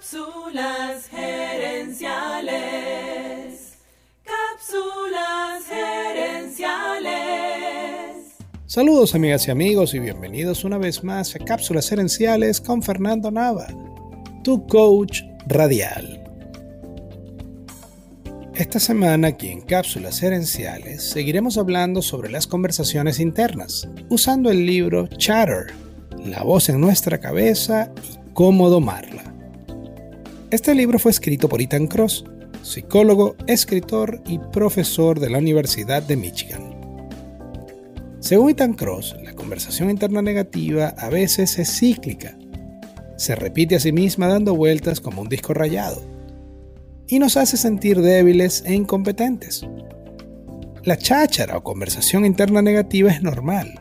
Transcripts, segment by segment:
Cápsulas gerenciales. Cápsulas gerenciales. Saludos amigas y amigos y bienvenidos una vez más a Cápsulas gerenciales con Fernando Nava, tu coach radial. Esta semana aquí en Cápsulas gerenciales seguiremos hablando sobre las conversaciones internas, usando el libro Chatter, la voz en nuestra cabeza y cómo domarla. Este libro fue escrito por Ethan Cross, psicólogo, escritor y profesor de la Universidad de Michigan. Según Ethan Cross, la conversación interna negativa a veces es cíclica. Se repite a sí misma dando vueltas como un disco rayado y nos hace sentir débiles e incompetentes. La cháchara o conversación interna negativa es normal.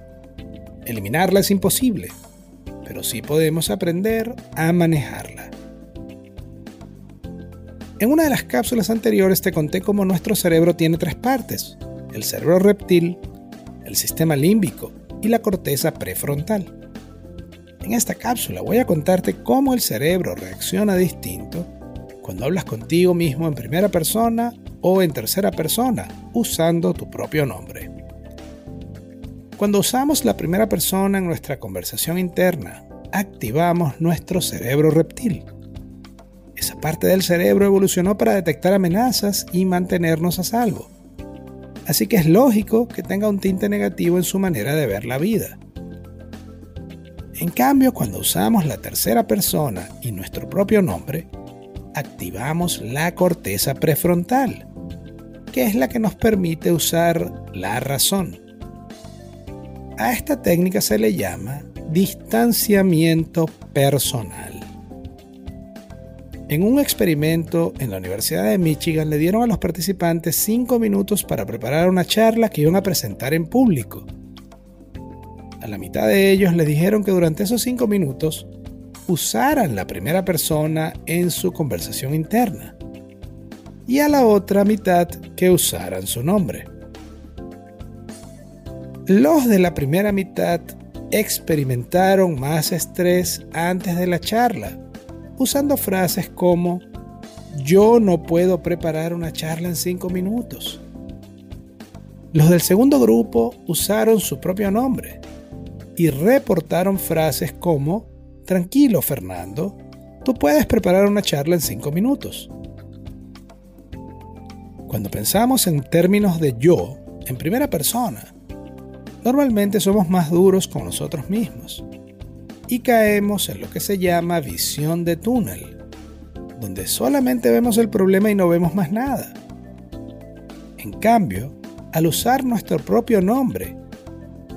Eliminarla es imposible, pero sí podemos aprender a manejarla. En una de las cápsulas anteriores te conté cómo nuestro cerebro tiene tres partes, el cerebro reptil, el sistema límbico y la corteza prefrontal. En esta cápsula voy a contarte cómo el cerebro reacciona distinto cuando hablas contigo mismo en primera persona o en tercera persona usando tu propio nombre. Cuando usamos la primera persona en nuestra conversación interna, activamos nuestro cerebro reptil esa parte del cerebro evolucionó para detectar amenazas y mantenernos a salvo. Así que es lógico que tenga un tinte negativo en su manera de ver la vida. En cambio, cuando usamos la tercera persona y nuestro propio nombre, activamos la corteza prefrontal, que es la que nos permite usar la razón. A esta técnica se le llama distanciamiento personal. En un experimento en la Universidad de Michigan le dieron a los participantes 5 minutos para preparar una charla que iban a presentar en público. A la mitad de ellos les dijeron que durante esos 5 minutos usaran la primera persona en su conversación interna y a la otra mitad que usaran su nombre. Los de la primera mitad experimentaron más estrés antes de la charla usando frases como yo no puedo preparar una charla en cinco minutos. Los del segundo grupo usaron su propio nombre y reportaron frases como tranquilo Fernando, tú puedes preparar una charla en cinco minutos. Cuando pensamos en términos de yo, en primera persona, normalmente somos más duros con nosotros mismos y caemos en lo que se llama visión de túnel, donde solamente vemos el problema y no vemos más nada. En cambio, al usar nuestro propio nombre,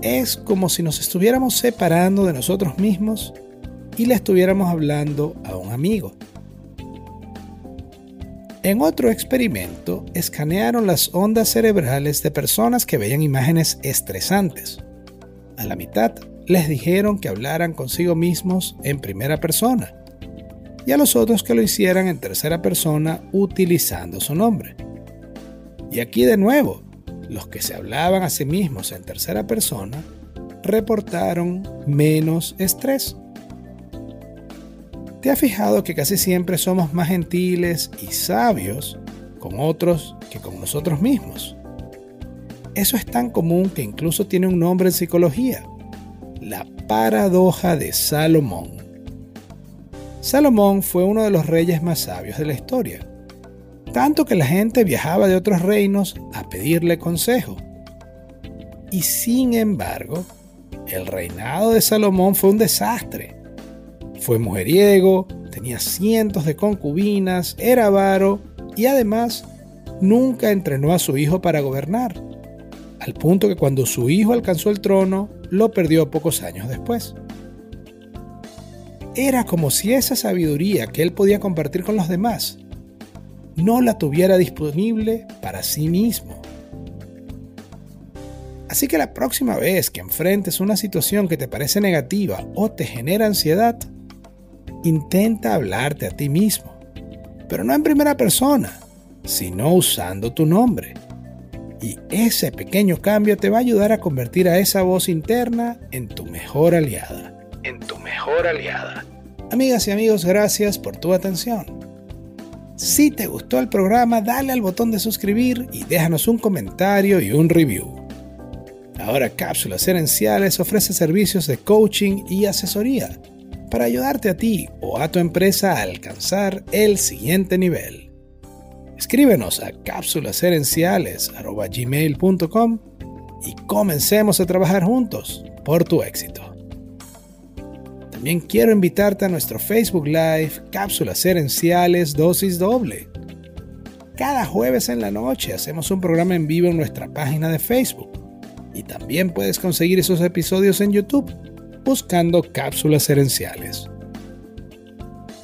es como si nos estuviéramos separando de nosotros mismos y le estuviéramos hablando a un amigo. En otro experimento, escanearon las ondas cerebrales de personas que veían imágenes estresantes. A la mitad les dijeron que hablaran consigo mismos en primera persona y a los otros que lo hicieran en tercera persona utilizando su nombre. Y aquí de nuevo, los que se hablaban a sí mismos en tercera persona reportaron menos estrés. ¿Te has fijado que casi siempre somos más gentiles y sabios con otros que con nosotros mismos? Eso es tan común que incluso tiene un nombre en psicología, la paradoja de Salomón. Salomón fue uno de los reyes más sabios de la historia, tanto que la gente viajaba de otros reinos a pedirle consejo. Y sin embargo, el reinado de Salomón fue un desastre. Fue mujeriego, tenía cientos de concubinas, era avaro y además nunca entrenó a su hijo para gobernar al punto que cuando su hijo alcanzó el trono, lo perdió pocos años después. Era como si esa sabiduría que él podía compartir con los demás no la tuviera disponible para sí mismo. Así que la próxima vez que enfrentes una situación que te parece negativa o te genera ansiedad, intenta hablarte a ti mismo, pero no en primera persona, sino usando tu nombre. Y ese pequeño cambio te va a ayudar a convertir a esa voz interna en tu mejor aliada. En tu mejor aliada. Amigas y amigos, gracias por tu atención. Si te gustó el programa, dale al botón de suscribir y déjanos un comentario y un review. Ahora Cápsulas Herenciales ofrece servicios de coaching y asesoría para ayudarte a ti o a tu empresa a alcanzar el siguiente nivel. Escríbenos a cápsulasherenciales.gmail.com y comencemos a trabajar juntos por tu éxito. También quiero invitarte a nuestro Facebook Live Cápsulas Herenciales Dosis Doble. Cada jueves en la noche hacemos un programa en vivo en nuestra página de Facebook y también puedes conseguir esos episodios en YouTube buscando cápsulas herenciales.